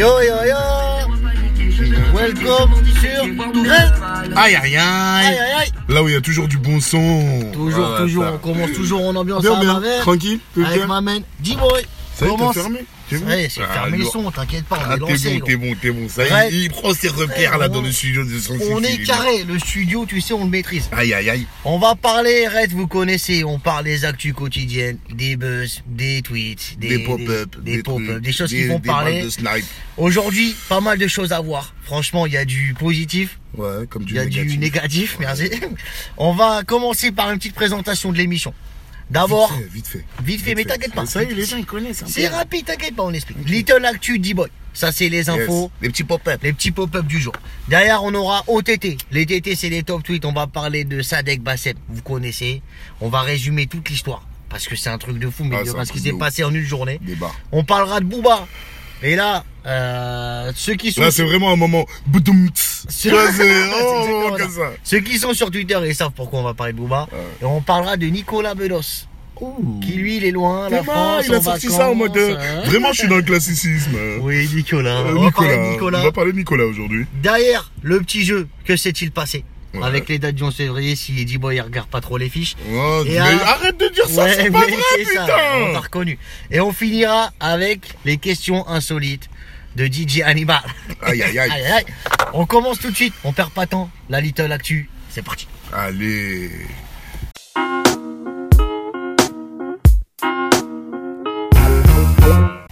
Yo yo yo. Welcome sur Aïe aïe aïe. Là où il y a toujours du bon son. Toujours, Voilà, toujours, ça. on commence toujours en ambiance Bien, à mère tranquille, tout Avec bien. ma main D-Boy Ça fermé C'est bon Ouais, c'est Ah, fermé le son, t'inquiète pas, on Ah, est t'es bon, t'es bon, t'es bon. Ça y est, Ouais. il prend ses repères là dans le studio de son On est carré, le studio, tu sais, on le maîtrise. Aïe aïe aïe. On va parler, Red, vous connaissez, on parle des actus quotidiennes, des buzz, des tweets, des, Des pop-up, des, des, pop-up, des choses qui balles parler. Aujourd'hui, pas mal de choses à voir. Franchement, il y a du positif, Ouais, comme du il y a négatif. du négatif, merci. On va commencer par une petite présentation de l'émission. D'abord, Vite fait, vite fait. vite fait, mais t'inquiète pas. Ça y est, les gens ils connaissent. un C'est rapide, t'inquiète pas, on explique. Little Actu D-Boy. Ça, c'est les Yes. infos. Les petits pop-up. Les petits pop-up du jour. Derrière, on aura OTT. Les TT, c'est les top tweets. On va parler de Sadek Bassem. Vous connaissez. On va résumer toute l'histoire. Parce que c'est un truc de fou, mais Ah, parce qu'il truc s'est passé en une journée. Débat. On parlera de Booba. Et là, euh, ceux qui sont Là, c'est vraiment un moment. C'est oh, comme ça. ceux qui sont sur Twitter, ils savent pourquoi on va parler de Booba. Et on parlera de Nicolas Bedos. Qui lui, il est loin, la T'es mal, France, il a sorti vacances, ça en mode. euh, hein. Vraiment, je suis dans le classicisme. Oui, Nicolas. Euh, on va Nicolas. Nicolas. On va parler de Nicolas aujourd'hui. Derrière le petit jeu, que s'est-il passé Ouais. Avec les dates du 11 février, si Eddie Boy il regarde pas trop les fiches. Oh, Et mais à- arrête de dire ça, Ouais, c'est pas vrai, c'est ça, putain on t'a reconnu. Et on finira avec les questions insolites de DJ Hannibal. Aïe, aïe, aïe. Aïe, aïe. On commence tout de suite, on perd pas temps. La Little Actu, c'est parti. Allez.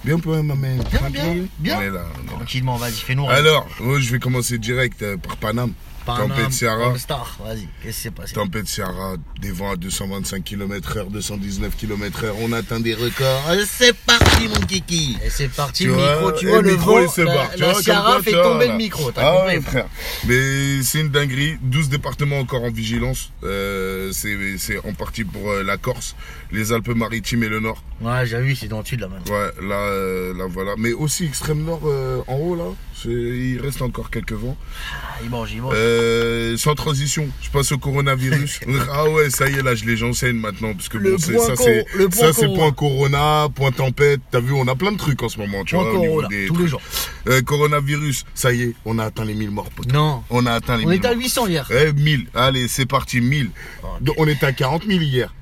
Bien pour ma mère. Bien, bien, bien. On est là, on est là. Tranquillement, vas-y, fais-nous. Alors, moi, je vais commencer direct euh, par Paname. Tempête Sierra. Vas-y, qu'est-ce qui s'est passé? Tempête Sierra, des vents à 225 km/h, 219 km/h. On atteint des records. Euh, C'est parti, mon kiki. Et c'est parti, Tu le vois, micro, tu vois, le micro, vent, il se la, barre. La comme Sierra quoi, fait vois, tomber là. le micro, t'as Ah compris frère. Mais c'est une dinguerie. 12 départements encore en vigilance. Euh, c'est en partie pour euh, la Corse, les Alpes-Maritimes et le Nord. Ouais, j'ai vu, c'est dans le sud là maintenant. Ouais, là, euh, là voilà. Mais aussi extrême nord euh, en haut là. Il reste encore quelques vents. Ah, il mange, il mange. Euh, sans transition, je passe au coronavirus. ah ouais, ça y est là, je les j'enseigne maintenant parce que Le bon, ça c'est point ça c'est corona. point corona, point tempête. T'as vu, on a plein de trucs en ce moment, tu Point vois, au niveau Corona, des tous les jours. Euh, coronavirus, ça y est, on a atteint les 1000 morts. poteau. Non. On a atteint les On 1000 était à morts. 800 hier. Eh, 1000. Allez, c'est parti, 1000. Ok. Donc, on était à 40 000 hier.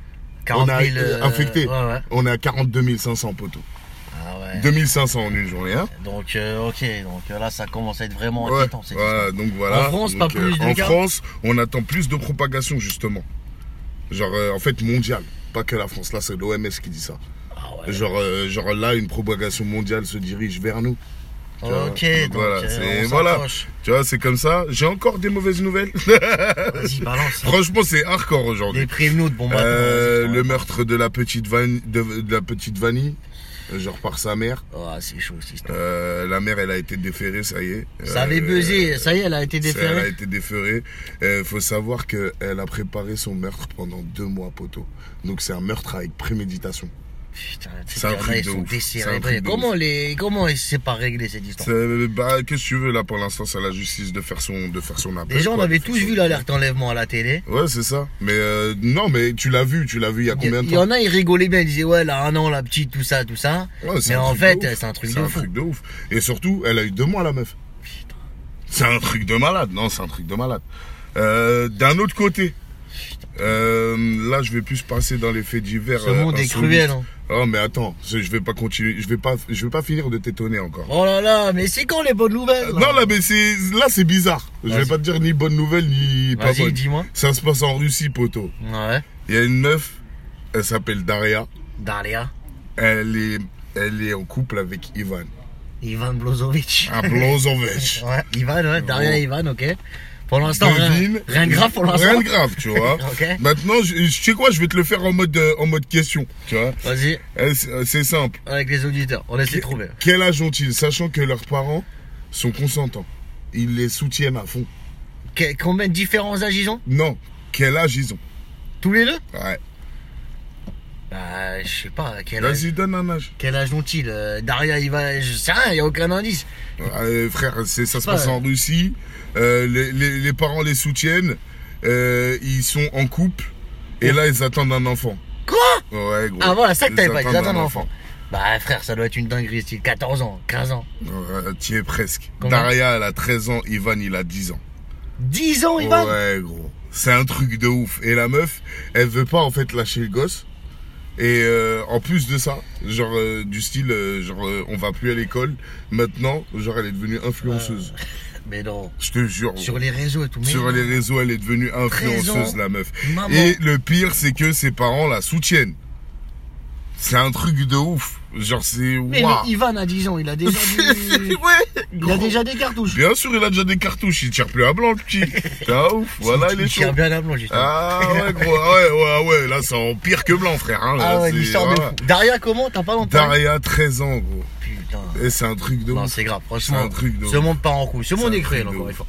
40 on a 000 euh, infecté. Ouais, ouais. On est à 42 500 poteaux. Ah ouais. 2500 en une journée, hein Donc, euh, ok, donc euh, là, ça commence à être vraiment Ouais, inquiétant. cette voilà, histoire. donc voilà. En France, Donc, pas plus de En cas France, on attend plus de propagation, justement. Genre, euh, en fait, mondiale. Pas que la France. Là, c'est l'OMS qui dit ça. Ah ouais. Genre, euh, genre là, une propagation mondiale se dirige vers nous. tu vois. Ok, Donc, donc voilà, euh, c'est voilà. Tu vois, c'est comme ça. J'ai encore des mauvaises nouvelles. Vas-y, balance. Franchement, c'est hardcore aujourd'hui. Des prévenus de bon. Euh, vas-y, le meurtre de la petite vanille, de, de la petite vanille, genre par sa mère. Oh, c'est chaud histoire. Euh, la mère, elle a été déférée, ça y est. Ça avait Euh, buzzé, ça y est, elle a été ça, Elle a déférée. été déférée. Il faut savoir qu'elle a préparé son meurtre pendant deux mois, poteau. Donc c'est un meurtre avec préméditation. Putain, C'est un ces gars-là, ils sont. C'est un décérébrés. Comment les, comment c'est pas réglé cette histoire C'est- Bah, qu'est-ce que tu veux là pour l'instant C'est à la justice de faire son, de faire son appel. Déjà, on avait tous vu l'alerte enlèvement à la télé. Ouais, c'est ça. Mais euh, non, mais tu l'as vu, tu l'as vu il y a combien de il y temps en a, ils rigolaient bien, ils disaient ouais, là, un an, la petite, tout ça, tout ça. Ouais, c'est Mais un en fait, c'est un truc C'est de un fou. truc de ouf. Et surtout, elle a eu deux mois la meuf. C'est un truc de malade. Non, c'est un truc de malade. Euh, D'un autre côté, euh, là, je vais plus passer dans les faits divers. Ce euh, monde est insolites. cruel. Hein. Oh, mais attends, je vais pas continuer. Je vais pas, je vais pas finir de t'étonner encore. Oh là là, mais c'est quand les bonnes nouvelles Non, là, mais c'est, là, c'est bizarre. Je vais pas te dire ni bonne nouvelle ni pas Vas-y, bonne. dis-moi. Ça se passe en Russie, poteau. Ouais. Il y a une meuf, elle s'appelle Daria. Daria. Elle est, elle est en couple avec Ivan. Ivan Blozovic. Un Blozovich. Ouais, Ivan, ouais, Daria Oh. Ivan, ok. Pour l'instant, rien, rien de grave pour l'instant. Rien de grave, tu vois. Ok. Maintenant, je, je sais quoi, je vais te le faire en mode, euh, en mode question, tu vois. Vas-y, Euh, C'est euh, c'est simple. avec les auditeurs, on essaie de trouver. Quel âge ont-ils, sachant que leurs parents sont consentants? Ils les soutiennent à fond. Que- combien de différents âges ils ont? Non, quel âge ils ont? Tous les deux? Ouais. Bah, je sais pas, quel âge, Vas-y, donne un âge. quel âge ont-ils Euh, Daria, il va, je sais rien, il n'y a aucun indice. Euh, frère, c'est- ça se Ouais. passe en Russie. Euh, les, les- les parents les soutiennent. Ils sont en couple. Et là, ils attendent un enfant. Quoi? Ouais, gros. Ah, voilà, ça que t'avais pas ils attendent un enfant. Bah frère, ça doit être une dinguerie, style 14 ans, 15 ans. Tu es presque. Combien? Daria, elle a 13 ans, Ivan, il a 10 ans. 10 ans, Ivan? Ouais, gros. C'est un truc de ouf. Et la meuf, elle veut pas en fait lâcher le gosse. Et euh, en plus de ça, genre euh, du style, euh, genre euh, on va plus à l'école. Maintenant, genre elle est devenue influenceuse. Mais non. Je te jure. Sur les réseaux et tout. mais Sur non. les réseaux, elle est devenue 13 influenceuse, la meuf. Maman. Et le pire, c'est que ses parents la soutiennent. C'est un truc de ouf. Genre, c'est Mais, waouh. mais Ivan a 10 ans, il a déjà ouais, Il a déjà des cartouches. Bien sûr, il a déjà des cartouches. Il tire plus à blanc, le petit. C'est un ouf. Voilà, il est chaud. tire bien à blanc, justement. Ah ouais, gros. Ah ouais, ouais, ouais. Là, c'est en pire que blanc, frère. Hein. Ah Là, ouais, c'est- l'histoire de fou. Daria, comment T'as pas longtemps Daria, 13 ans, gros. Putain. Et c'est un truc de Non, ouf. c'est grave, C'est franchement. un truc de Ce monde part en couille. Ce monde est truc de encore une fois.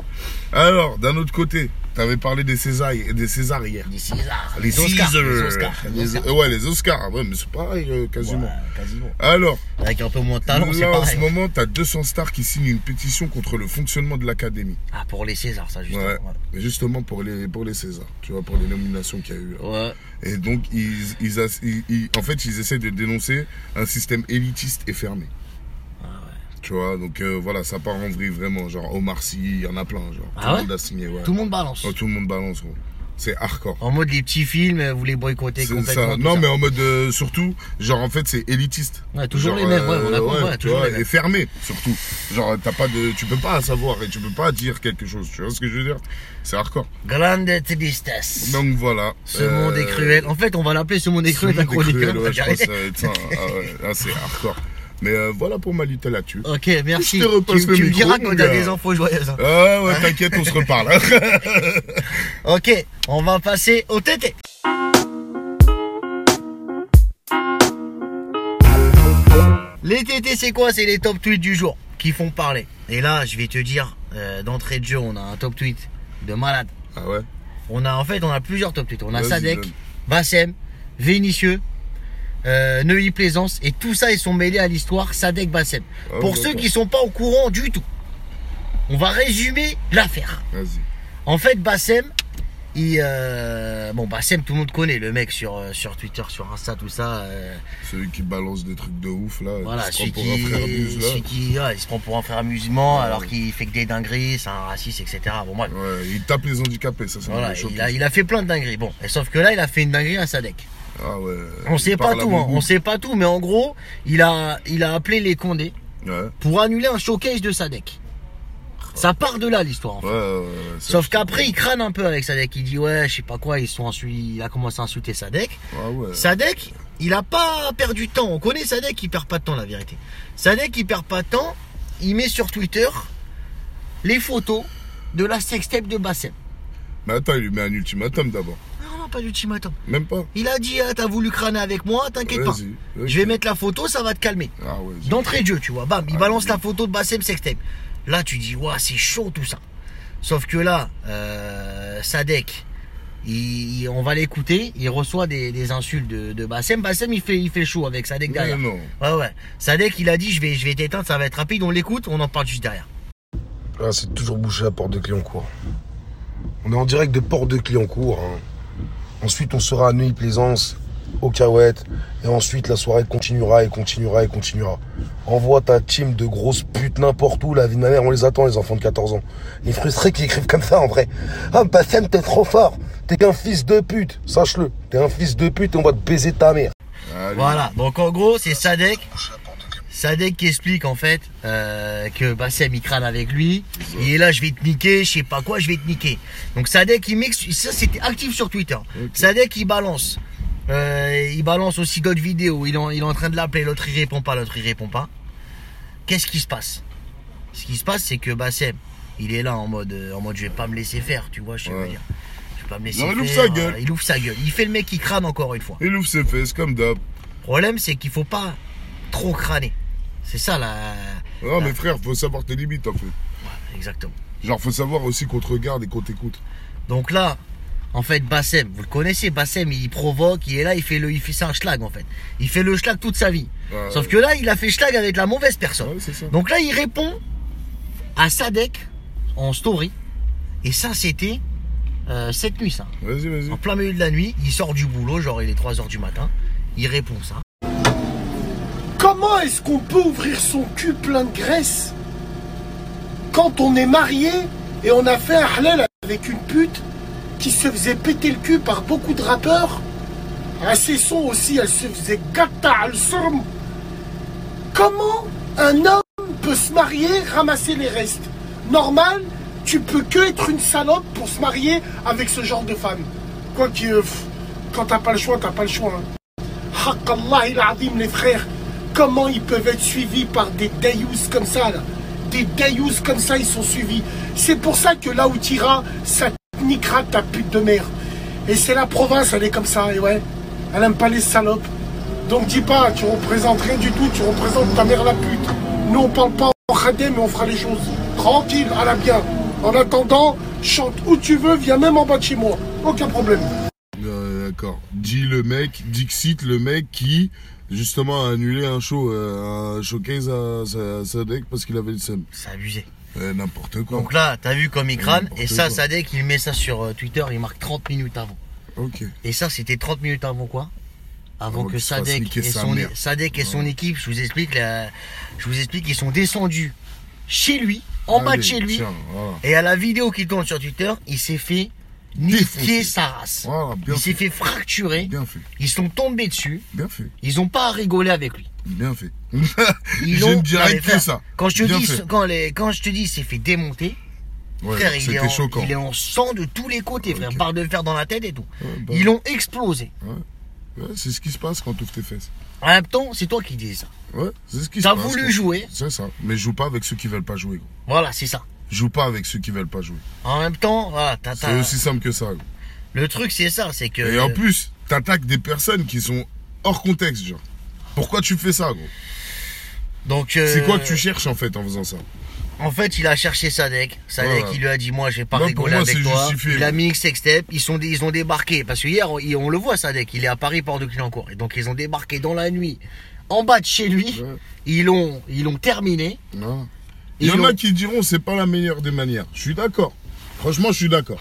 Alors, d'un autre côté, t'avais parlé des Césars, des Césars hier. Les Césars. Les Oscars. Les Oscars. Les- Les Oscars. Ouais, les Oscars. Ouais, mais c'est pareil, euh, quasiment. Ouais, quasiment. Alors, Avec un peu moins de talent, c'est en ce moment, t'as 200 stars qui signent une pétition contre le fonctionnement de l'académie. Ah, pour les Césars, ça, justement. Ouais. Justement pour les, pour les Césars, tu vois, pour les nominations qu'il y a eu. là. Ouais. Et donc, ils, ils, as- ils- ils- en fait, ils essaient de dénoncer un système élitiste et fermé. Tu vois, donc euh, voilà, ça part en vrille vraiment. Genre, Omar Sy, il y en a plein. Genre, Ah tout le ouais monde a signé, ouais. Tout le monde balance. Oh, tout le monde balance, gros. C'est hardcore. En mode les petits films, euh, vous les boycottez complètement. ça. Non, ça. mais en mode euh, surtout, genre en fait, c'est élitiste. Ouais, toujours Genre, les mêmes, ouais, on a ouais, tu toujours vois, les mêmes. Et fermé, surtout. Genre, t'as pas de, tu peux pas savoir et tu peux pas dire quelque chose. Tu vois ce que je veux dire? C'est hardcore. Grande tristesse. Donc voilà. Ce monde est cruel. En fait, on va l'appeler ce monde est Ce cruel, la monde est chronique. cruel, hein, ouais, je pense, euh, ah ouais, c'est hardcore. Mais euh, voilà pour ma little actu. Ok, merci. Je te repasse tu le tu me diras quand t'as des infos joyeuses. hein. Ah ouais, t'inquiète, on se reparle. Ok, on va passer au TT. Les TT, c'est quoi? C'est les top tweets du jour qui font parler. Et là, je vais te dire, euh, d'entrée de jeu, on a un top tweet de malade. ah ouais? On a en fait, on a plusieurs top tweets. On a Sadek. Bassem, Vénitieux, euh, Neuilly Plaisance et tout ça ils sont mêlés à l'histoire Sadek Bassem. Ah, Pour ceux qui sont pas au courant du tout, on va résumer l'affaire. Vas-y. En fait, Bassem, il, euh, bon Bassem tout le monde connaît le mec sur euh, sur Twitter, sur Insta, tout ça. euh, Celui qui balance des trucs de ouf là. voilà, celui qui, là. celui qui, ouais, il se prend pour un frère musulman Ouais. alors qu'il fait que des dingueries, c'est un raciste, etc. Bon. Ouais, il tape les handicapés, ça c'est Voilà, il a, il a fait plein de dingueries. Bon, et sauf que là, il a fait une dinguerie à Sadek. Ah ouais. On sait pas tout, hein, on sait pas tout, mais en gros, il a, il a appelé les Condés Ouais. pour annuler un showcase de Sadek. Ça part de là l'histoire. en fait. Ouais, Sauf qu'après, il crâne un peu avec Sadek. Il dit ouais, je sais pas quoi. Ils sont insultés. Il a commencé à insulter Sadek. Ah. Sadek, il a pas perdu de temps. On connaît Sadek, il perd pas de temps, la vérité. Sadek, il perd pas de temps. Il met sur Twitter les photos de la sextape de Bassem. Mais attends, il lui met un ultimatum d'abord. Non, pas d'ultimatum. Même pas. Il a dit, ah, t'as voulu crâner avec moi, t'inquiète pas. Je vais mettre la photo, ça va te calmer. Ah. D'entrée de jeu, tu vois. Bam, il Ah, balance oui. la photo de Bassem sextape. Là, tu dis, waouh, c'est chaud tout ça. Sauf que là, euh, Sadek, il- il- on va l'écouter. Il reçoit des, des insultes de, de Bassem. Bassem, il fait, il fait chaud avec Sadek derrière. non. Ouais, ouais. Sadek, il a dit, je vais, je vais t'éteindre, ça va être rapide. On l'écoute, on en parle juste derrière. Là, c'est toujours bouché à Porte de Clignancourt. On est en direct de Porte de Clignancourt. hein. Ensuite, on sera à Neuilly-Plaisance, au Cahuète. Et ensuite, la soirée continuera et continuera et continuera. Envoie ta team de grosses putes n'importe où. La vie de ma mère, on les attend, les enfants de 14 ans. Les frustrés qui écrivent comme ça, en vrai. Ah, Bassem, t'es trop fort. T'es qu'un fils de pute. Sache-le. T'es un fils de pute et on va te baiser ta mère. Allez. Voilà. Donc, en gros, c'est Sadek. Sadek qui explique en fait euh, que Bassem il crâne avec lui. Il est là, je vais te niquer, je sais pas quoi, je vais te niquer. Donc Sadek il mixe, ça c'était actif sur Twitter. Sadek il balance, euh, il balance aussi d'autres vidéos. Il est, en, il est en train de l'appeler, l'autre il répond pas, l'autre il répond pas. Qu'est-ce qui se passe? Ce qui se passe c'est que Bassem il est là en mode, en mode je vais pas me laisser faire, tu vois, je veux Ouais. dire. Je vais pas me laisser Non, il ouvre faire. sa gueule. euh, Il ouvre sa gueule. Il fait le mec qui crâne encore une fois. Il ouvre ses fesses comme d'hab. Le problème, c'est qu'il faut pas trop crâner. C'est ça la. Non, la- mais frère, faut savoir tes limites en fait. Exactement. Genre, faut savoir aussi qu'on te regarde et qu'on t'écoute. Donc là, en fait, Bassem, vous le connaissez, Bassem, il provoque, il est là, il fait le, il fait c'est un schlag en fait. Il fait le schlag toute sa vie. Ouais, Sauf ouais. que là, il a fait schlag avec la mauvaise personne. Ouais, ça. Donc là, il répond à Sadek en story. Et ça, c'était euh, cette nuit, ça. Vas-y, vas-y. En plein milieu de la nuit, il sort du boulot, genre il est 3h du matin. Il répond ça. Est-ce qu'on peut ouvrir son cul plein de graisse quand on est marié et on a fait un avec une pute qui se faisait péter le cul par beaucoup de rappeurs? À ses sons aussi, elle se faisait gata al. Comment un homme peut se marier, ramasser les restes? Normal, tu peux que être une salope pour se marier avec ce genre de femme. Quoi que, euh, quand t'as pas le choix, t'as pas le choix. Hein. Allah les frères, comment ils peuvent être suivis par des dayous comme ça là? Des dayous comme ça, ils sont suivis. C'est pour ça que là où t'iras, ça niquera ta pute de merde. Et c'est la province, elle est comme ça, et ouais. Elle aime pas les salopes. Donc dis pas, tu représentes rien du tout, tu représentes ta mère la pute. Nous on parle pas en khadé, mais on fera les choses. Tranquille, à la bien. En attendant, chante où tu veux, viens même en bas de chez moi. Aucun problème. Euh, D'accord. Dit le mec, Dixit, le mec qui justement a annulé un show, euh, un showcase à, à Sadek parce qu'il avait le seum. C'est abusé. Euh, N'importe quoi. Donc là, t'as vu comme il crâne, et ça, quoi. Sadek, il met ça sur euh, Twitter, il marque 30 minutes avant. ok. Et ça, c'était 30 minutes avant quoi? Avant Avant que Sadek et, son. Sadek et son équipe, je vous explique, la- je vous explique, ils sont descendus chez lui, en bas de chez lui, Tiens, voilà. et à la vidéo qui tourne sur Twitter, il s'est fait niquer sa race. Voilà, Il s'est fait. fracturer, Bien fait. ils sont tombés dessus, Bien fait. ils ont pas à rigoler avec lui. Bien fait. Ils ont- dirais que frère, ça. Quand je te Bien dis, fait. quand, les, quand je te dis, s'est fait démonter, Ouais, frère, il est, en, choquant. il est en sang de tous les côtés, frère, Ok. barre de fer dans la tête et tout. Ouais, bah, Ils l'ont explosé. ouais, c'est ce qui se passe quand tu ouvres tes fesses. En même temps, c'est toi qui dis ça. Ouais, c'est ce qui se T'as voulu jouer, C'est ça. Mais joue pas avec ceux qui veulent pas jouer, voilà, c'est ça. Joue pas avec ceux qui veulent pas jouer. En même temps, voilà, t'as, C'est aussi simple que ça, gros. le truc c'est ça, c'est que. Et en plus, t'attaques des personnes qui sont hors contexte, genre. Pourquoi tu fais ça, gros? Donc, euh, C'est quoi que tu cherches en fait en faisant ça? En fait, il a cherché Sadek. Sadek, Voilà. il lui a dit, moi, je vais pas rigoler moi, avec toi. justifié. Il a mis. Ils sont, ils ont débarqué parce que hier, on, on le voit Sadek. Il est à Paris, port de Clignancourt. Et donc, ils ont débarqué dans la nuit, en bas de chez lui. Ouais. Ils l'ont, ils l'ont terminé. Non. Il y en a qui diront c'est pas la meilleure des manières. Je suis d'accord. Franchement, je suis d'accord.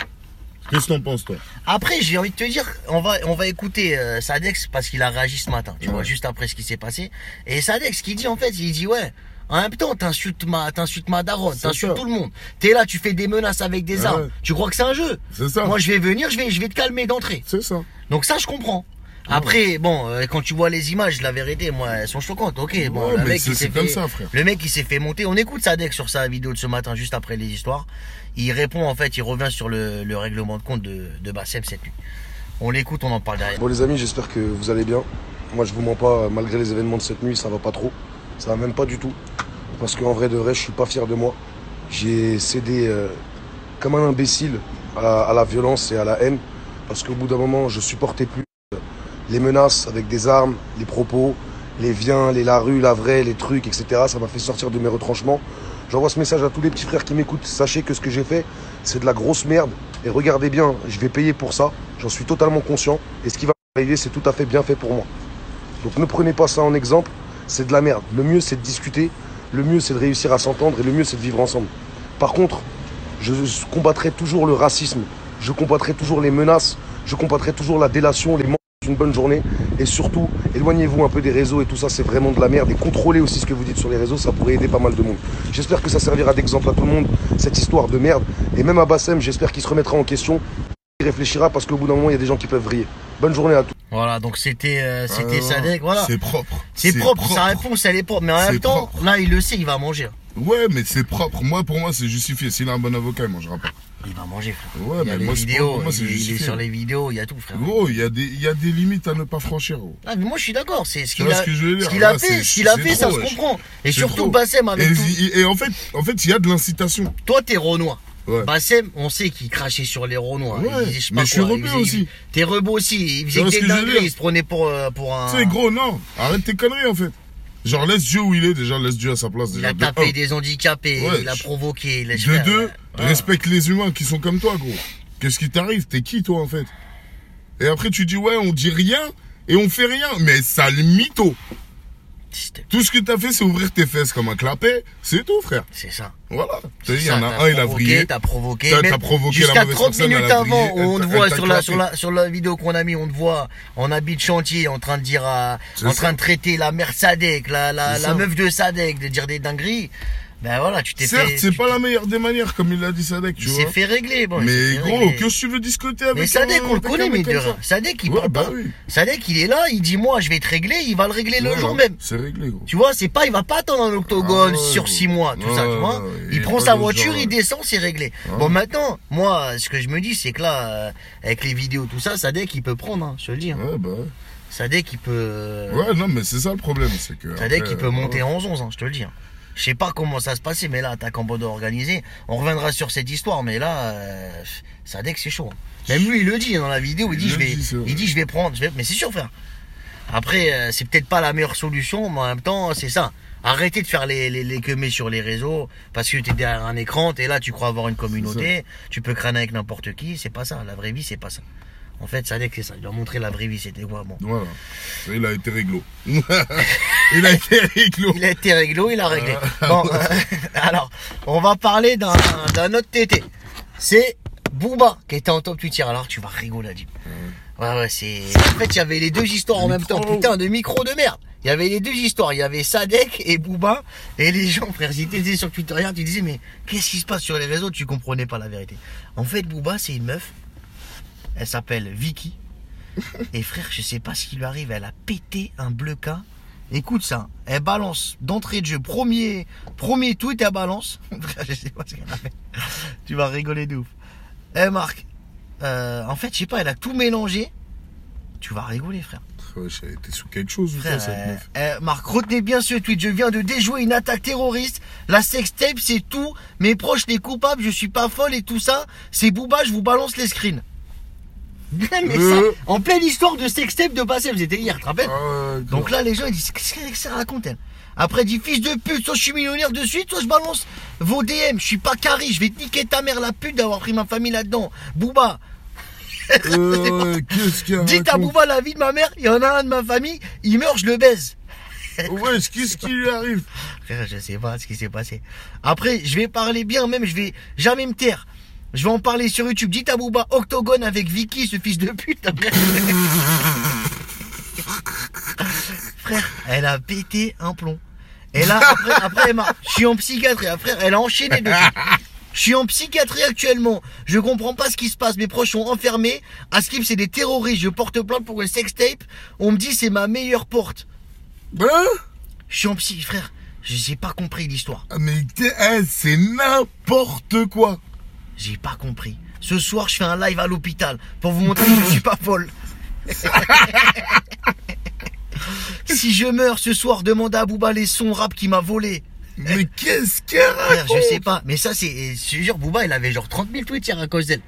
Qu'est-ce que t'en penses, toi Après, j'ai envie de te dire, on va, on va écouter euh, Sadex parce qu'il a réagi ce matin, tu Ouais. vois, juste après ce qui s'est passé. Et Sadex, ce qu'il dit en fait, il dit ouais. En même temps, t'insultes ma, t'insultes ma daronne, t'insultes tout le monde. T'es là, tu fais des menaces avec des Ouais. armes. Tu crois que c'est un jeu C'est ça. Moi, je vais venir, je vais, je vais te calmer d'entrée. C'est ça. Donc ça, je comprends. Après, bon, euh, quand tu vois les images, la vérité, moi, elles sont choquantes. Ok, bon, Ouais, le mec, c'est- il s'est comme fait- ça, frère. Le mec, il s'est fait monter. On écoute Sadek sur sa vidéo de ce matin, juste après les histoires. Il répond, en fait, il revient sur le, le règlement de compte de, de Bassem cette nuit. On l'écoute, on en parle derrière. Bon les amis, j'espère que vous allez bien. Moi je vous mens pas, malgré les événements de cette nuit, ça va pas trop. Ça va même pas du tout. Parce qu'en vrai de vrai, je suis pas fier de moi. J'ai cédé euh, comme un imbécile à, à la violence et à la haine. Parce qu'au bout d'un moment, je supportais plus les menaces avec des armes, les propos, les viens, les la rue, la vraie, les trucs, etc. Ça m'a fait sortir de mes retranchements. J'envoie ce message à tous les petits frères qui m'écoutent. Sachez que ce que j'ai fait, c'est de la grosse merde. Et regardez bien, je vais payer pour ça. J'en suis totalement conscient. Et ce qui va arriver, c'est tout à fait bien fait pour moi. Donc ne prenez pas ça en exemple. C'est de la merde. Le mieux, c'est de discuter. Le mieux, c'est de réussir à s'entendre. Et le mieux, c'est de vivre ensemble. Par contre, je combattrai toujours le racisme. Je combattrai toujours les menaces. Je combattrai toujours la délation, les d'une bonne journée. Et surtout, éloignez-vous un peu des réseaux et tout ça, c'est vraiment de la merde. Et contrôlez aussi ce que vous dites sur les réseaux, ça pourrait aider pas mal de monde. J'espère que ça servira d'exemple à tout le monde, cette histoire de merde. Et même à Bassem, j'espère qu'il se remettra en question. Il réfléchira parce qu'au bout d'un moment, il y a des gens qui peuvent vriller. Bonne journée à tous. Voilà, donc c'était, euh, c'était Ah, Sadek, voilà. C'est propre. C'est propre, sa réponse, elle est propre. Mais en même temps, propre. là, il le sait, il va manger. Ouais, mais c'est propre. Moi, pour moi, c'est justifié. S'il a un bon avocat, il mangera pas. Il va manger, frère. Ouais, il y a mais les moi, c'est- vidéos, pour moi, c'est il, est- il est sur les vidéos, il y a tout, frère. Gros, il y, a des- il y a des limites à ne pas franchir, gros. Ah, mais moi, je suis d'accord. C'est ce qu'il a, ce ce fait, ce qu'il a fait, ça se comprend. Et surtout, trop. Bassem avec Et, tout. et en fait, en fait, il y a de l'incitation. Toi, t'es Renoir. Ouais. Bassem, on sait qu'il crachait sur les Renois. Ouais, Il mais je suis rebeu aussi. T'es rebeu aussi. Il faisait que des dingueries. Il se prenait pour, euh, pour un. Tu sais, gros, non. Arrête tes conneries, en fait. Genre, laisse Dieu où il est, déjà, laisse Dieu à sa place. Il Déjà. a De tapé des handicapés, Ouais, il a provoqué. De faire. deux, respecte les humains qui sont comme toi, gros. Qu'est-ce qui t'arrive? T'es qui, toi, en fait? Et après, tu dis, ouais, on dit rien et on fait rien. Mais sale mytho. Tout ce que t'as fait, c'est ouvrir tes fesses comme un clapet. C'est tout, frère. C'est ça. Voilà. Dit, il y en a un, il a provoqué, vrillé. T'as provoqué. T'as- provoqué la Jusqu'à mauvaise 30 personne, minutes avant, on te voit sur la, sur, la, sur la vidéo qu'on a mis, on te voit en habit de chantier, en train de dire, en train de traiter la mère Sadek, la, la, la meuf de Sadek, de dire des dingueries. Ben voilà, tu t'es Certes, fait. c'est tu pas la meilleure des manières, comme il l'a dit Sadek, tu Il vois. s'est fait régler, bon. il s'est Mais fait gros, régler. que tu veux discuter avec Mais Sadek, un- on le avec un connaît, mais mec de comme rien. ça Sadek, il Ouais, parle bah pas. oui. Sadek, il est là, il dit, moi, je vais te régler, il va le régler le jour même. C'est réglé, gros. Tu vois, c'est pas, il va pas attendre un octogone Ah ouais, sur. 6 mois, tout ça, Ouais, tu vois. ouais, il il prend sa le voiture, genre, il ouais. descend, c'est réglé. Ah. Bon, maintenant, moi, ce que je me dis, c'est que là, euh, avec les vidéos, tout ça, Sadek, il peut prendre, hein, je te le dis. hein. Ouais, bah ouais. Sadek, il peut. Ouais, non, mais c'est ça le problème, c'est que. Sadek, après, il peut euh, monter en 11, hein, je te le dis. hein. Je sais pas comment ça se passait, mais là, attaque en mode organisé. On reviendra sur cette histoire, mais là, euh, Sadek, c'est chaud. hein. Même lui, il le dit dans la vidéo, il dit, je vais, dit, il dit, je vais prendre, je vais- mais c'est sûr, frère. Après, euh, c'est peut-être pas la meilleure solution, mais en même temps, c'est ça. Arrêtez de faire les, les, sur les réseaux, parce que t'es derrière un écran, t'es là, tu crois avoir une communauté, tu peux crâner avec n'importe qui, c'est pas ça. La vraie vie, c'est pas ça. En fait, Sadek, c'est ça. Il doit montrer la vraie vie, c'était quoi, bon. Voilà. Il a été réglo. il a été réglo. Il a été réglo, il a réglé. Bon, euh, alors, on va parler d'un autre TT. C'est Booba qui était en top Twitter. Alors, tu vas rigoler, Adib. Ouais, ouais, c'est. En fait, il y avait les deux histoires en même temps. Putain, de micro de merde. Il y avait les deux histoires. Il y avait Sadek et Booba. Et les gens, frère, ils étaient sur Twitter. Tu disais, mais qu'est-ce qui se passe sur les réseaux? Tu comprenais pas la vérité. En fait, Booba, c'est une meuf. Elle s'appelle Vicky. Et frère, je sais pas ce qui lui arrive. Elle a pété un bleu cas. Écoute ça. Elle balance d'entrée de jeu. Premier, premier tweet, elle balance. Frère, je sais pas ce qu'elle a fait. Tu vas rigoler de ouf. Eh, Marc. euh, en fait, je sais pas, elle a tout mélangé. Tu vas rigoler, frère. Ouais, j'ai été sous quelque chose, Frère, cette euh, euh, Marc, retenez bien ce tweet. Je viens de déjouer une attaque terroriste. La sextape, c'est tout. Mes proches, les coupables, je suis pas folle et tout ça. C'est Booba, je vous balance les screens. mais ça, Euh. en pleine histoire de sextape de passé, hier, tu te rappelles Ah, Donc là, les gens, ils disent, qu'est-ce que ça raconte, elle Après, dit, fils de pute, soit je suis millionnaire de suite, soit je balance vos DM. Je suis pas carré, je vais te niquer ta mère, la pute, d'avoir pris ma famille là-dedans. Booba, Euh, Qu'est-ce qu'il y a dites à Booba la vie de ma mère, il y en a un de ma famille, il meurt, je le baise. Ouais, qu'est-ce qui lui arrive Frère, je sais pas ce qui s'est passé. Après, je vais parler bien, même, je vais jamais me taire. Je vais en parler sur YouTube. Dites à Booba, Octogone avec Vicky, ce fils de pute. Frère, elle a pété un plomb. Et là, après, après elle je suis en psychiatrie. Frère, elle a enchaîné depuis. Je suis en psychiatrie actuellement. Je comprends pas ce qui se passe. Mes proches sont enfermés. À Skip, c'est des terroristes. Je porte plainte pour une sextape. On me dit c'est ma meilleure porte. Hein Je suis en psy, frère. J'ai pas compris l'histoire. Ah, Mais c'est n'importe quoi. J'ai pas compris. Ce soir, je fais un live à l'hôpital pour vous montrer que je suis pas folle. si je meurs ce soir, demandez à Booba les sons rap qui m'a volé. Mais qu'est-ce qu'elle raconte je sais pas. Mais ça, c'est. Je te jure, Booba, il avait genre 30 000 tweets hier à cause d'elle.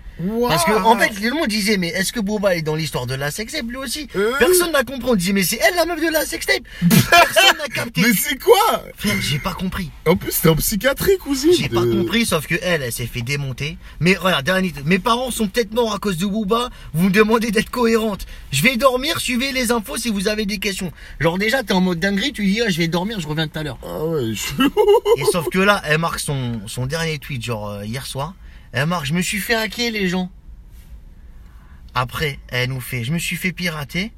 Parce que, en fait, le monde disait, mais est-ce que Booba est dans l'histoire de la sextape lui aussi? Euh. Personne n'a compris. On disait, mais c'est elle la meuf de la sextape. Personne n'a capté. Mais c'est quoi? Frère, j'ai pas compris. En plus, t'es en psychiatrie, cousine. J'ai pas Euh, compris, sauf que elle, elle s'est fait démonter. Mais regarde, dernier, mes parents sont peut-être morts à cause de Booba. Vous me demandez d'être cohérente. Je vais dormir, suivez les infos si vous avez des questions. Genre déjà, t'es en mode dinguerie, tu dis, ah, je vais dormir, je reviens tout à l'heure. Ah ouais, chelou. Et sauf que là, elle marque son, son dernier tweet, genre euh, hier soir. Elle marque, je me suis fait hacker les gens. Après, elle nous fait, je me suis fait pirater.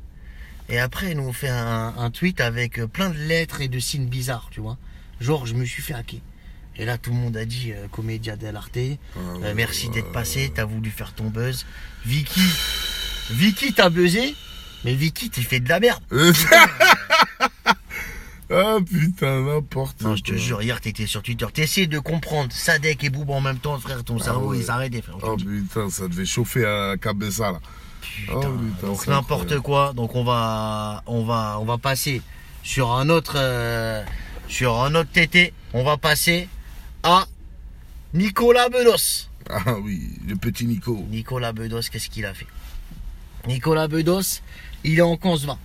Et après, elle nous fait un, un tweet avec euh, plein de lettres et de signes bizarres, tu vois. Genre, je me suis fait hacker. Et là, tout le monde a dit, euh, Comédia dell'arte, euh, merci d'être passé, t'as voulu faire ton buzz. Vicky, Vicky, t'as buzzé, mais Vicky, t'es fait de la merde. ah putain, n'importe Non, je te quoi. jure, hier, t'étais sur Twitter. T'essayes de comprendre Sadek et Booba en même temps, frère, ton cerveau, ouais. il s'arrêtait, frère. Oh putain, ça devait chauffer à Cabessa là. Putain, Oh, putain, donc c'est n'importe quoi. Donc on va, on va, on va passer sur un autre, euh, sur un autre TT. On va passer à Nicolas Bedos. Ah oui, le petit Nico. Nicolas Bedos, qu'est-ce qu'il a fait? Nicolas Bedos, il est en Consva.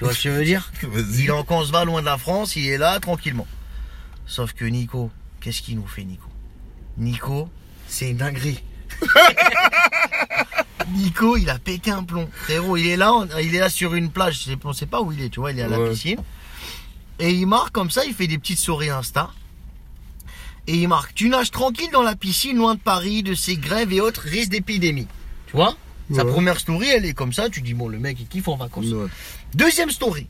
Tu vois ce que je veux dire Il Vas-y. est en Consva, loin de la France, il est là tranquillement. Sauf que Nico, qu'est-ce qu'il nous fait Nico Nico, c'est une dinguerie. Nico, il a pété un plomb. Frérot, il est là, on- il est là sur une plage, je sais- on sait pas où il est, tu vois, il est à la piscine. Et il marque comme ça, il fait des petites souris Insta. Et il marque Tu nages tranquille dans la piscine, loin de Paris, de ces grèves et autres risques d'épidémie. Tu vois Sa première story, elle est comme ça. Tu dis Bon, le mec, il kiffe en vacances. Ouais. Deuxième story.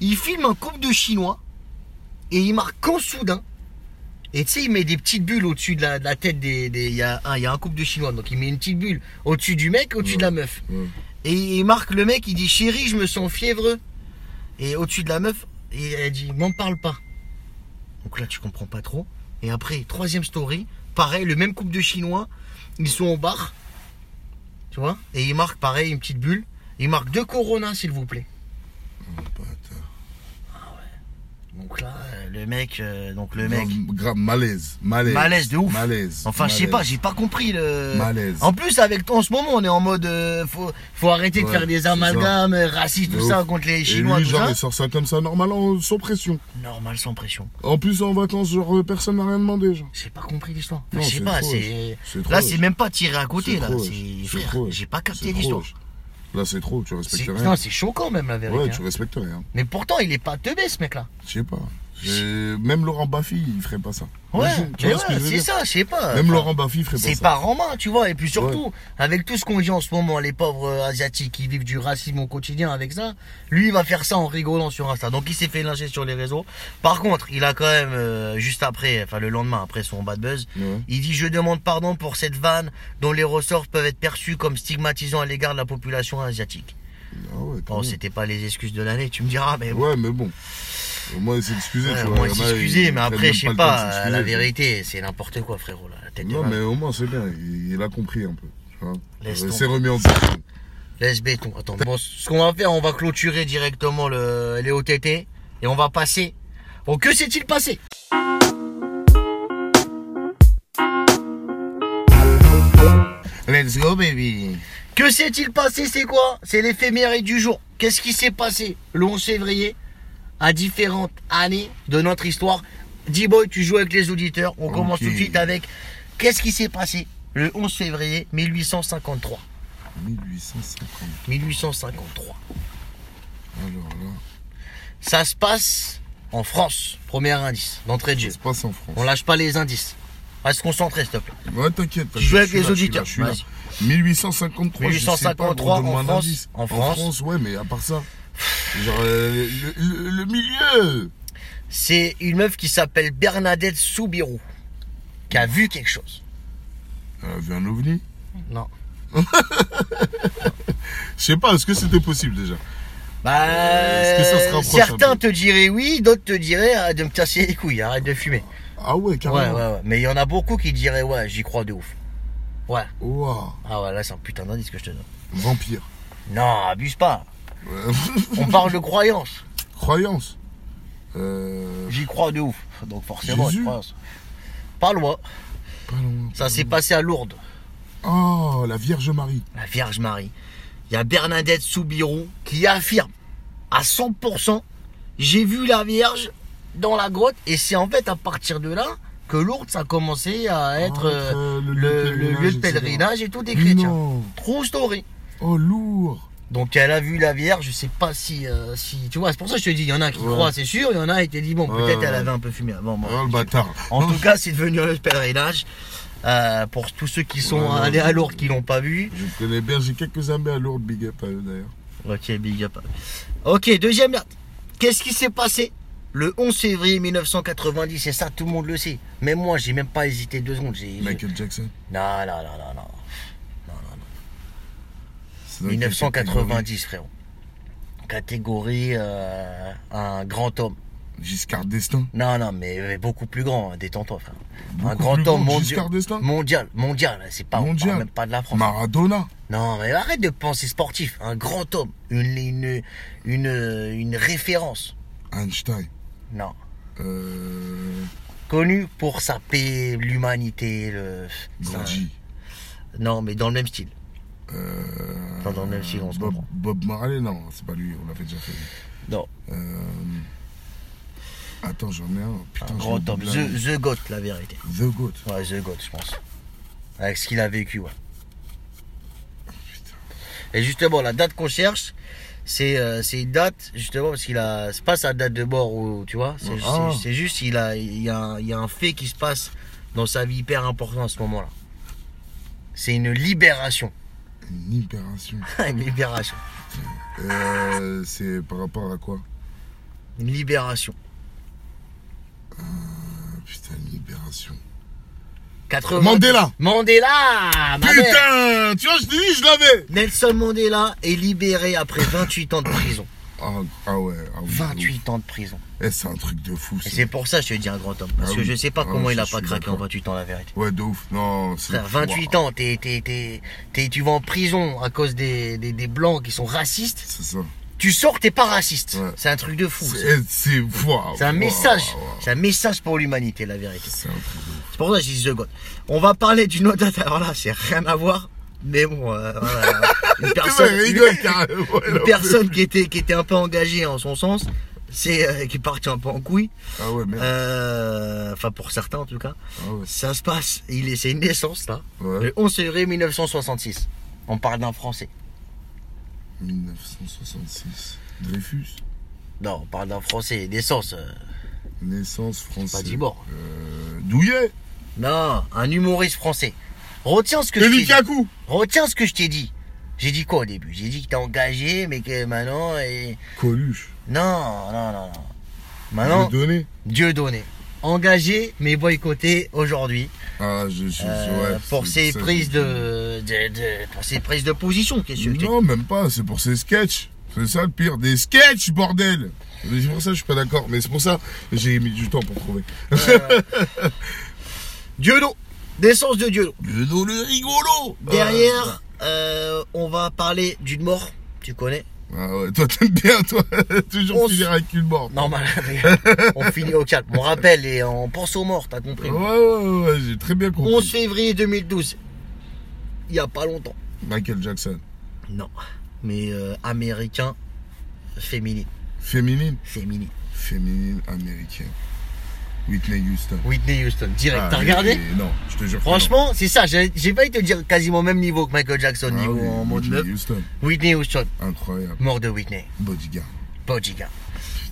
Il filme un couple de Chinois et il marque quand soudain. Et tu sais, il met des petites bulles au-dessus de la, de la tête des. des- Il y, a un, il y a un couple de Chinois, donc il met une petite bulle au-dessus du mec, au-dessus de la meuf. Et il marque le mec, il dit Chérie, je me sens fiévreux. Et au-dessus de la meuf, et elle dit M'en parle pas. Donc là, tu comprends pas trop. Et après, troisième story, pareil, le même couple de Chinois, ils sont au bar. Et il marque pareil, une petite bulle. Il marque deux Corona, s'il vous plaît. Bâtard. Donc là, le mec, euh, donc le mec. Grave, grave malaise. Malaise. Malaise de ouf. Malaise. Enfin, je sais pas, j'ai pas compris le. Malaise. En plus, avec en ce moment, on est en mode, euh, faut, faut arrêter de faire des amalgames euh, racistes, De tout ouf. ça contre les Et Chinois, lui, tout genre, ça. il sort ça comme ça, normal, sans pression. Normal, sans pression. En plus, en vacances, genre, personne n'a rien demandé, genre. J'ai pas compris l'histoire. Enfin, je sais pas, c'est. Là, c'est même pas tiré à côté, là. C'est j'ai pas capté l'histoire. Là, c'est trop, tu respectes rien. Non, c'est choquant même la vérité. Ouais, hein. tu respectes rien. Mais pourtant, il est pas teubé ce mec-là. Je sais pas. Même Laurent Baffy, il ferait pas ça. Ouais, c'est ça, je sais pas. Même Enfin, Laurent Baffy ferait pas C'est ça. par en main, tu vois. Et puis surtout, avec tout ce qu'on dit en ce moment, les pauvres euh, asiatiques qui vivent du racisme au quotidien avec ça, lui, il va faire ça en rigolant sur Insta. Donc, il s'est fait lyncher sur les réseaux. Par contre, il a quand même, euh, juste après, enfin le lendemain, après son bad buzz, Ouais. il dit Je demande pardon pour cette vanne dont les ressorts peuvent être perçus comme stigmatisants à l'égard de la population asiatique. Ah ouais, Bon, c'était pas les excuses de l'année, tu me diras, mais bon. Ouais, mais bon. Au moins, il s'est excusé, Ouais, au moins s'excuser, mais après, je sais pas, la vérité, c'est n'importe quoi, frérot, là, la tête Non, mais au moins, c'est bien. Il, il a compris un peu. Il s'est remis en question. Laisse béton. Attends, bon, ce qu'on va faire, on va clôturer directement le, les OTT et on va passer. Bon, que s'est-il passé? Let's go, baby. Que s'est-il passé C'est quoi? C'est l'éphéméride du jour. Qu'est-ce qui s'est passé? Le 11 février à différentes années de notre histoire D-Boy, tu joues avec les auditeurs. On commence tout de suite avec qu'est-ce qui s'est passé le 11 février 1853. 1850. 1853. Alors là, Ça se passe en France. Premier indice d'entrée de jeu. ça se passe en France. On lâche pas les indices. Reste concentré, s'il te plaît. Ouais, t'inquiète. Tu joues avec je les là, je suis auditeurs, là, je suis là. vas-y. 1853. je sais pas, 1853 gros, donne-moi en France. En France. ouais, mais à part ça. Genre, euh, le, le- le milieu. C'est une meuf qui s'appelle Bernadette Soubirou. Qui a vu quelque chose. Elle a vu un ovni Non. Je sais pas, est-ce que c'était possible déjà Bah, Est-ce que ça se certains te diraient oui, d'autres te diraient arrête de me casser les couilles, arrête de fumer. Ah ouais, carrément. ouais, ouais. Mais il y en a beaucoup qui diraient ouais, j'y crois de ouf. Ouais. Ah ouais, là c'est un putain d'indice que je te donne. vampire. Non, abuse pas. Ouais. On parle de croyance. Croyance. Euh, J'y crois de ouf. Donc forcément, Jésus. je croyance. Pas loin. pas loin. Ça s'est passé à Lourdes. Oh, la Vierge Marie. la Vierge Marie. Il y a Bernadette Soubirou qui affirme à 100% j'ai vu la Vierge dans la grotte et c'est en fait à partir de là que Lourdes a commencé à être Ah, euh, être, le, euh, le lieu de pèlerinage et tout des chrétiens. True story. Oh, lourd. Donc elle a vu la Vierge, je sais pas si, euh, si tu vois, c'est pour ça que je te dis, il y en a qui Ouais. croient, c'est sûr, il y en a qui te dit bon, peut-être ouais. elle avait un peu fumé avant. bon. Oh, le bâtard. En tout cas, c'est devenu un lieu de pèlerinage. Euh, pour tous ceux qui sont allés à Lourdes qui l'ont pas vu, Je connais bien, j'ai quelques amis à Lourdes, big up à eux d'ailleurs. Ok, big up. Ok, deuxième. Qu'est-ce qui s'est passé? Le 11 février 1990 Et ça, tout le monde le sait. Même moi, j'ai même pas hésité deux secondes. Michael Jackson. Non, non, non, non, non. C'est quelle catégorie 1990, frérot. Catégorie euh, un grand homme. Giscard d'Estaing. Non, non, mais euh, beaucoup plus grand. hein, Détends-toi, frère. un grand homme mondial. Giscard d'Estaing Mondial, mondial. C'est pas, on Mondial. même pas de la France. Maradona. Non, mais arrête de penser sportif. Un grand homme. Une, une, une, une référence. Einstein. Non. Euh, connu pour sa paix, l'humanité, le. Gandhi. Non, mais dans le même style. Euh, Enfin, dans le même style, on se Bob, comprend. Bob Marley, non, c'est pas lui, on l'avait déjà fait. Non, Euh, Attends, j'en ai un. Putain, un grand homme. The, the Goat, la vérité. The Goat. Ouais, The Goat, je pense. Avec ce qu'il a vécu, ouais. Putain. Et justement, la date qu'on cherche, c'est euh, c'est une date justement parce qu'il a c'est pas sa date de mort ou tu vois c'est Ah. c'est juste il a il y a un- il y a un fait qui se passe dans sa vie hyper important à ce moment-là c'est une libération Une libération. une libération Euh, c'est par rapport à quoi? Une libération Ah, Putain, une libération. 80 Mandela Mandela ma mère. Putain Tu vois, je dis, je l'avais Nelson Mandela est libéré après 28 ans de prison ah, ah ouais. Ah, oui, 28 ans de prison Eh, c'est un truc de fou. c'est pour ça que je te dis un grand homme parce Ah que oui. je sais pas Ah, comment il a pas craqué en d'accord. 28 ans la vérité Ouais, de ouf. Non, c'est. Frère, 28 ans, t'es, t'es, t'es, t'es- tu vas en prison à cause des, des, des blancs qui sont racistes. C'est ça. Tu sors, t'es pas raciste. Ouais. C'est un truc de fou. C'est un message. C'est un message pour l'humanité, la vérité. C'est un truc de pour ça que The God. On va parler d'une autre date. Alors là, c'est rien à voir. Mais bon, euh, voilà. Une personne, une qui était, qui était un peu engagée en son sens. C'est, euh, qui est parti un peu en couille. Ah ouais, merde. Euh, Enfin, pour certains en tout cas. Ah ouais. Ça se passe. Il est, c'est une naissance là. Ouais. Le 11 février 1966. On parle d'un Français. 1966. Dreyfus. Non, on parle d'un Français. Naissance. euh, Naissance française. Pas. Euh, Douillet. Non, un humoriste français. Retiens ce que je t'ai dit. Retiens ce que je t'ai dit. J'ai dit quoi au début? J'ai dit que t'es engagé, mais que maintenant. Et... Coluche. Non, non, non, non. Maintenant, Donné. Dieu donné. Engagé, mais boycotté aujourd'hui. Ah, je suis. euh, ouais, pour c'est- ses prises de, de, de- Pour ses prises de position, qu'est-ce que Non, même pas. C'est pour ses sketchs. C'est ça le pire. Des sketchs, bordel. C'est pour ça que je suis pas d'accord. Mais c'est pour ça que j'ai mis du temps pour trouver. Dieudo Naissance de Dieudo. Guedo le rigolo. Derrière, euh, on va parler d'une mort. Tu connais Ah ouais, toi t'aimes bien, toi. Toujours On finir avec une morte. Normal, on finit au calme. On rappelle et on pense aux morts, t'as compris Ouais, ouais, ouais, j'ai très bien compris. 11 février 2012. Il y a pas longtemps. Michael Jackson. Non. Mais euh, américain, féminine. Féminine. Féminine. Féminine américaine. Whitney Houston. Whitney Houston, direct. Ah, T'as regardé Non, je te jure. Franchement, c'est ça. J'ai failli te dire quasiment au même niveau que Michael Jackson. Ah niveau oui, en mode Whitney. Houston. Whitney Houston, Incroyable. mort de Whitney. Bodyguard. Bodyguard.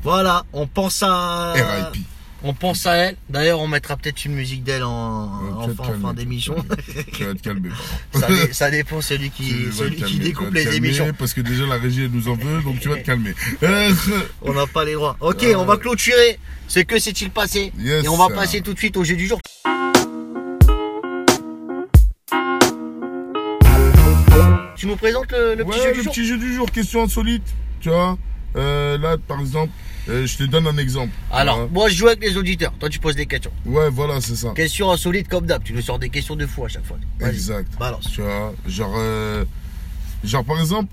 Voilà, on pense à. R.I.P. On pense à elle. D'ailleurs, on mettra peut-être une musique d'elle en, fin, fin d'émission. Tu vas te calmer. ça, dé- ça dépend celui qui, Tu celui qui découpe les émissions. Parce que déjà la régie elle nous en veut, donc tu vas te calmer. Euh, On n'a pas les droits. Ok, on va clôturer. Ce que s'est-il passé Yes, Et on va passer tout de suite au jeu du jour. Tu nous présentes le, le petit jeu le du jour petit jeu du jour, question insolite. Tu vois, Euh, là par exemple, euh, je te donne un exemple. Alors, moi je joue avec les auditeurs. Toi, tu poses des questions. Ouais, voilà, c'est ça. Questions insolites comme d'hab. Tu nous sors des questions de fou à chaque fois. Exact. balance. Tu vois, genre, euh, genre par exemple,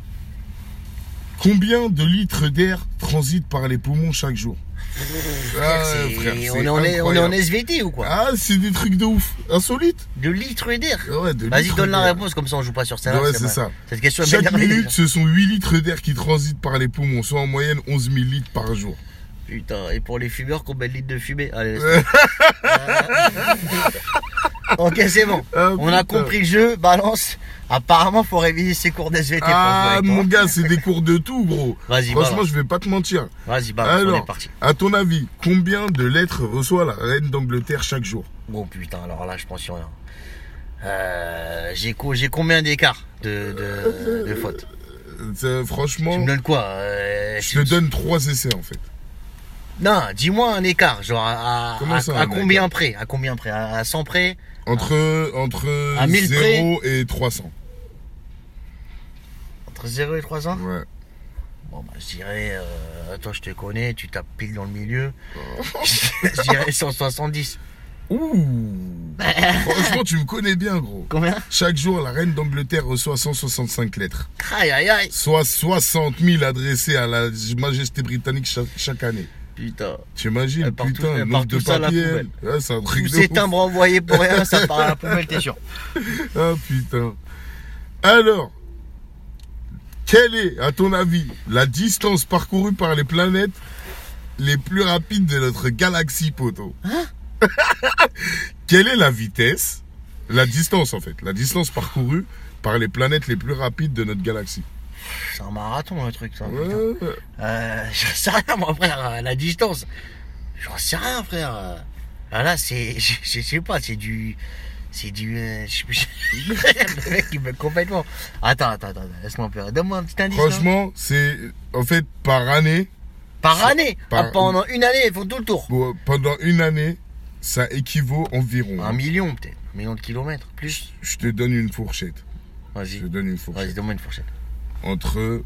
combien de litres d'air transitent par les poumons chaque jour? Ah, frère, on, est en, on est en incroyable. SVT ou quoi? Ah, c'est des trucs de ouf, insolites. De litres d'air Ouais, Vas-y, donne la réponse, comme ça on joue pas sur ça. Ouais, c'est ça. Cette question est Chaque minute, ce sont 8 litres d'air qui transitent par les poumons, soit en moyenne 11 000 litres par jour. Putain, et pour les fumeurs, combien de litres de fumée? Allez, Ok, c'est bon. Ah, On a compris le jeu, balance. Apparemment, faut réviser ses cours d'SVT. Ah, mon gars, c'est des cours de tout, gros. Vas-y, Franchement, balance. je vais pas te mentir. Vas-y, balance, on Alors, est parti. à ton avis, combien de lettres reçoit la reine d'Angleterre chaque jour? Bon, putain, alors là, je pense sur rien. Euh, j'ai co- j'ai combien d'écart de, de, de fautes? Euh, Franchement, Tu me donnes quoi euh, je te donne trois essais en fait. Non, dis-moi un écart, genre à, à- combien près? À combien près? À, à 100 près? Entre, entre À 1000 0 et 300. Entre 0 et 300 Ouais. Bon, bah, je dirais, euh, toi, je te connais, tu tapes pile dans le milieu. je dirais 170. Ouh Franchement, tu me connais bien, gros. Combien Chaque jour, la reine d'Angleterre reçoit 165 lettres. Aïe, aïe, aïe. Soit 60 000 adressées à la majesté britannique chaque, chaque année. Putain. Tu imagines, Elle part tout- putain, le nombre de papiers. Ouais, c'est un truc Tous de ces ouf. timbres envoyés pour rien, ça part à la poubelle, t'es sûr. Ah putain. Alors, quelle est, à ton avis, la distance parcourue par les planètes les plus rapides de notre galaxie, poteau Hein? Quelle est la vitesse, la distance en fait, la distance parcourue par les planètes les plus rapides de notre galaxie? C'est un marathon le truc, ça. Ouais. Euh, j'en sais rien, moi, frère, la distance. J'en sais rien, frère. Ah, là, c'est. Je je sais pas, c'est du. C'est du. euh, je- je- le mec, il me complètement. Attends, attends, attends, laisse-moi un peu. Donne-moi un petit indice. là. Franchement, c'est en fait par année, Par année? par- Ah, Pendant une année, ils font tout le tour. pendant une année, ça équivaut environ. Un million, peut-être. Un million de kilomètres. Plus. Je te donne une fourchette. Je Vas-y. te donne une Vas-y, fourchette. donne-moi une fourchette. Entre.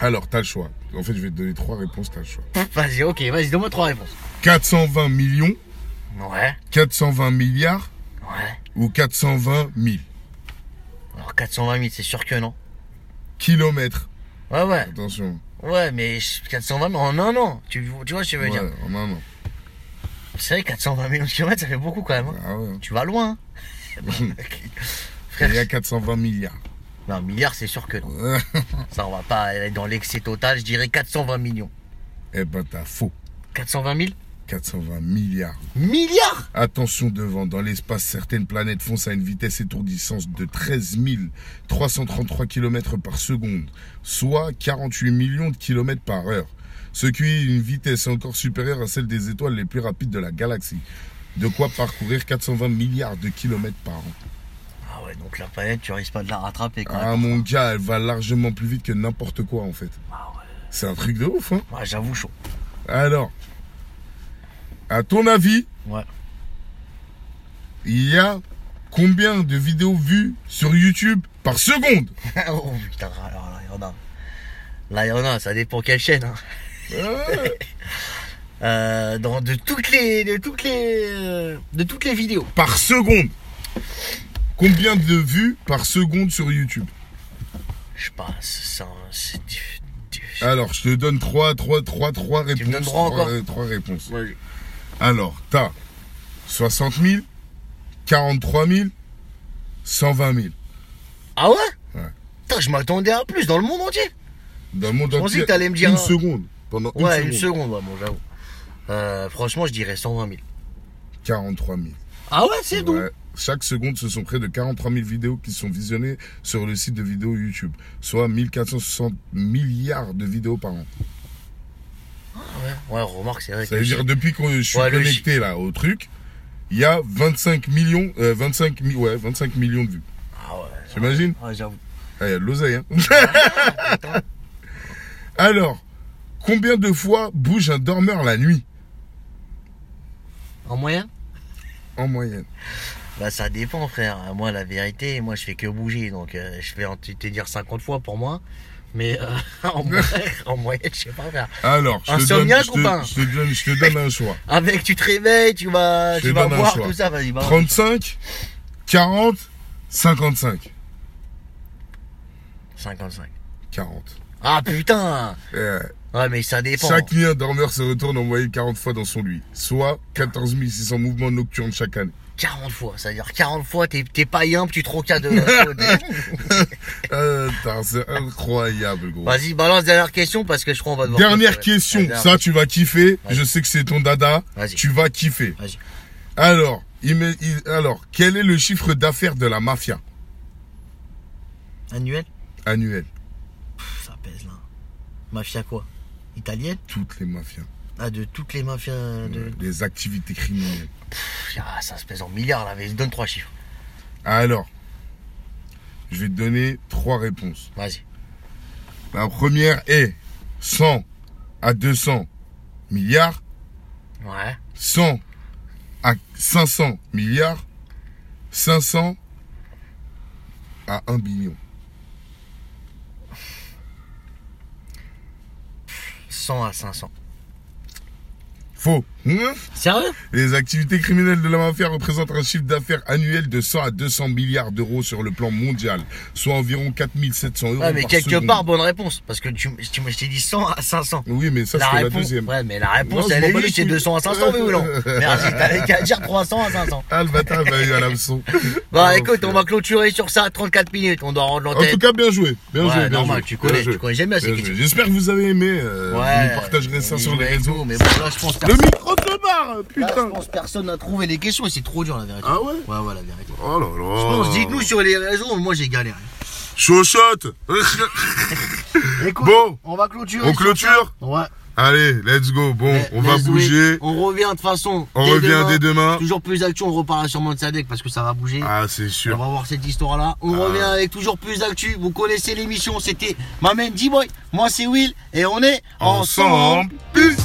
Alors, t'as le choix. En fait, je vais te donner trois réponses, t'as le choix. Vas-y, ok, vas-y, donne-moi trois réponses. 420 millions, Ouais, 420 milliards ouais. ou 420 000 Alors 420 000, c'est sûr que non. kilomètres. Ouais, ouais. Attention. Ouais, mais 420 000 en un an. Tu, tu vois ce que je veux Ouais, dire en un an. C'est vrai, 420 millions de kilomètres, ça fait beaucoup quand même. hein. Ah ouais. Tu vas loin. hein. Et il y a Frère, 420 milliards. Non, milliard, c'est sûr que non. Ça, on va pas aller dans l'excès total. Je dirais 420 millions. Eh ben, t'as faux. 420 000 420 milliards. Milliards? Attention devant, dans l'espace, certaines planètes foncent à une vitesse étourdissante de 13 333 km par seconde, soit 48 millions de kilomètres par heure, ce qui est une vitesse encore supérieure à celle des étoiles les plus rapides de la galaxie. De quoi parcourir 420 milliards de kilomètres par an. Ah ouais, donc la planète, tu risques pas de la rattraper quand Ah mon gars, elle va largement plus vite que n'importe quoi en fait. Ah ouais. C'est un truc de ouf, hein Ouais, j'avoue chaud. Alors, à ton avis, Ouais. il y a combien de vidéos vues sur YouTube par seconde? Oh putain, alors là, il y en a. Là, il y en a, ça dépend quelle chaîne. Hein. Ouais. Euh, dans, de toutes les, de toutes les, euh, de toutes les vidéos. Par seconde Combien de vues par seconde sur YouTube Je sais pas, c'est, du- Alors, je te donne trois, trois, trois, trois réponses. me donnes droit trois, encore euh, trois réponses. Ouais. Alors, t'as 60 000, 43 000, 120 000. Ah ouais? Ouais. Putain, je m'attendais à plus dans le monde entier. Dans le monde Je pensais entier, que t'allais me dire une un- seconde. Pendant une Ouais, seconde. une seconde, ouais, bon, j'avoue. Euh, franchement, je dirais 120 000. 43 000. Ah ouais, c'est tout. Ouais. Chaque seconde, ce sont près de 43 000 vidéos qui sont visionnées sur le site de vidéos YouTube, soit 1460 milliards de vidéos par an. Ouais, ouais, remarque, c'est vrai Ça veut dire depuis que je suis Ouais, connecté là au truc, il y a 25 millions, euh, 25, mi- ouais, 25 millions de vues. Ah ouais. T'imagines Ouais, j'avoue. Ah, il y a de l'oseille, hein Alors, combien de fois bouge un dormeur la nuit? En moyenne? En moyenne Bah ça dépend frère. Moi la vérité, moi je fais que bouger donc euh, je vais te dire 50 fois pour moi. Mais euh, en, moyenne, en moyenne, je sais pas faire. Alors, je te, donne, je, ou pas te, je, te donne, je te donne un choix. Avec tu te réveilles, tu vas, tu vas choix. tout ça, vas-y, balance. 35, 40, 55. 55. 40. Ah putain Ouais mais ça dépend. chaque nuit, un dormeur se retourne en moyenne 40 fois dans son lit, soit 14 600 mouvements nocturnes chaque année. 40 fois, c'est-à-dire 40 fois t'es t'es païen, puis tu te rocades de Euh, c'est incroyable, gros. Vas-y, balance dernière question parce que je crois qu'on va devoir. Dernière question, Ouais, dernière ça tu vas kiffer. Vas-y. Je sais que c'est ton dada. Vas-y. Tu vas kiffer. Vas-y. Alors, il me- il- alors, quel est le chiffre d'affaires de la mafia? Annuel? Annuel Pff, Ça pèse là. Mafia quoi? Italienne Toutes les mafias, Ah, de toutes les mafias de. les activités criminelles. Pff, ah, ça se pèse en milliards là, mais donne trois chiffres. Alors, je vais te donner trois réponses. Vas-y. La première est 100 à 200 milliards, Ouais. 100 à 500 milliards, 500 à 1 billion. 100 à 500. Faux. Sérieux? Les activités criminelles de la mafia représentent un chiffre d'affaires annuel de 100 à 200 milliards d'euros sur le plan mondial, soit environ 4700 euros Ouais, mais par quelque seconde. part, bonne réponse. Parce que tu, tu je t'ai dit 100 à 500. Oui, mais ça, c'est la deuxième. ouais, mais la réponse, Non, elle est juste, c'est couilles. 200 à 500, oui ou non Merci, t'avais qu'à dire 300 à 500. Ah, le bâtard m'a eu à l'hameçon. Bah écoute, on va clôturer sur ça, 34 minutes, on doit rendre En l'antenne. tout cas, bien joué. Bien Ouais, joué, bien normal, joué. tu Bien connais, joué. tu connais, j'aime bien ces Bien joué. J'espère que vous avez aimé. euh, Ouais. Vous partagerez ça sur les réseaux. Mais bon, là, je pense Le micro se barre, là, putain. je pense personne n'a trouvé les questions et c'est trop dur la vérité. Ah ouais Ouais, ouais, la vérité. Oh là là. Je pense, dites-nous sur les réseaux, moi j'ai galéré. Chochotte Écoute, Bon, on va clôturer. on sur clôture ça. Ouais. Allez, let's go. Bon, on va do it. bouger. On revient de toute façon. On dès revient demain. dès demain. Toujours plus d'actu, on reparlera sûrement de Sadek parce que ça va bouger. Ah, c'est On sûr. va voir cette histoire-là. On Ah. revient avec toujours plus d'actu. Vous connaissez l'émission, c'était Maman D-Boy. Moi, c'est Will. Et on est ensemble. Ensemble. Peace.